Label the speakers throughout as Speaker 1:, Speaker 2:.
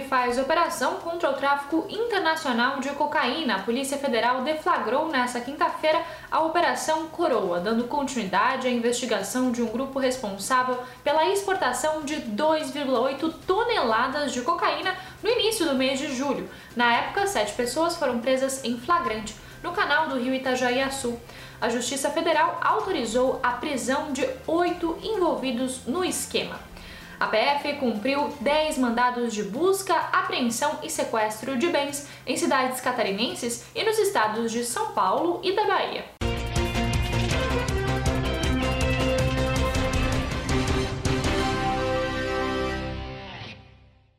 Speaker 1: Faz operação contra o tráfico internacional de cocaína. A Polícia Federal deflagrou nesta quinta-feira a Operação Coroa, dando continuidade à investigação de um grupo responsável pela exportação de 2,8 toneladas de cocaína no início do mês de julho. Na época, sete pessoas foram presas em flagrante no canal do rio Itajaí-Açu. A Justiça Federal autorizou a prisão de oito envolvidos no esquema. A PF cumpriu 10 mandados de busca, apreensão e sequestro de bens em cidades catarinenses e nos estados de São Paulo e da Bahia.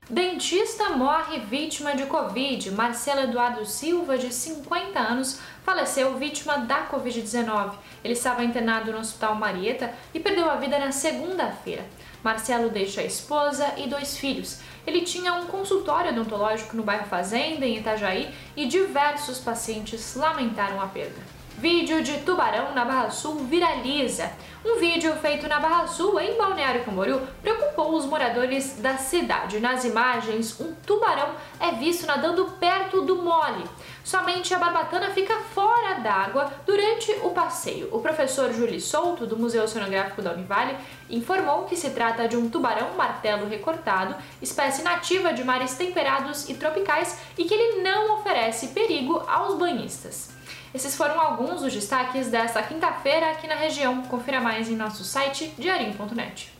Speaker 1: Dentista morre vítima de Covid. Marcelo Eduardo Silva, de 50 anos, faleceu vítima da Covid-19. Ele estava internado no Hospital Marieta e perdeu a vida na segunda-feira. Marcelo deixa a esposa e dois filhos. Ele tinha um consultório odontológico no bairro Fazenda, em Itajaí, e diversos pacientes lamentaram a perda. Vídeo de tubarão na Barra Sul viraliza. Um vídeo feito na Barra Sul, em Balneário Camboriú, preocupou os moradores da cidade. Nas imagens, um tubarão é visto nadando perto do mole. Somente a barbatana fica fora d'água durante o passeio. O professor Júlio Souto, do Museu Oceanográfico da Univale, informou que se trata de um tubarão martelo recortado, espécie nativa de mares temperados e tropicais e que ele não oferece perigo aos banhistas. Esses foram alguns dos destaques desta quinta-feira aqui na região. Confira mais em nosso site diarinho.net.